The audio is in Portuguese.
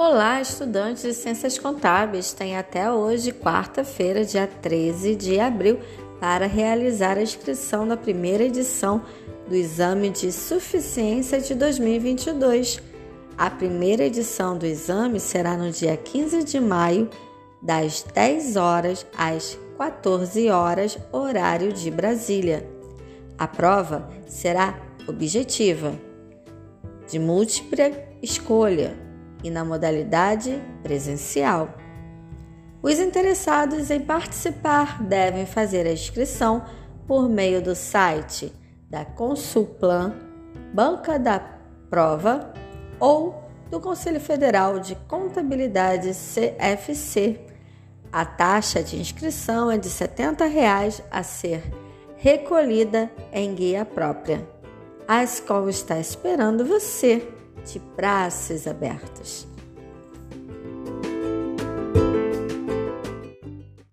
Olá, estudantes de Ciências Contábeis. Tem até hoje, quarta-feira, dia 13 de abril, para realizar a inscrição da primeira edição do Exame de Suficiência de 2022. A primeira edição do exame será no dia 15 de maio, das 10 horas às 14 horas, horário de Brasília. A prova será objetiva, de múltipla escolha e na modalidade presencial. Os interessados em participar devem fazer a inscrição por meio do site da Consulplan, Banca da Prova ou do Conselho Federal de Contabilidade CFC. A taxa de inscrição é de 70 reais a ser recolhida em guia própria. A escola está esperando você de braços abertos.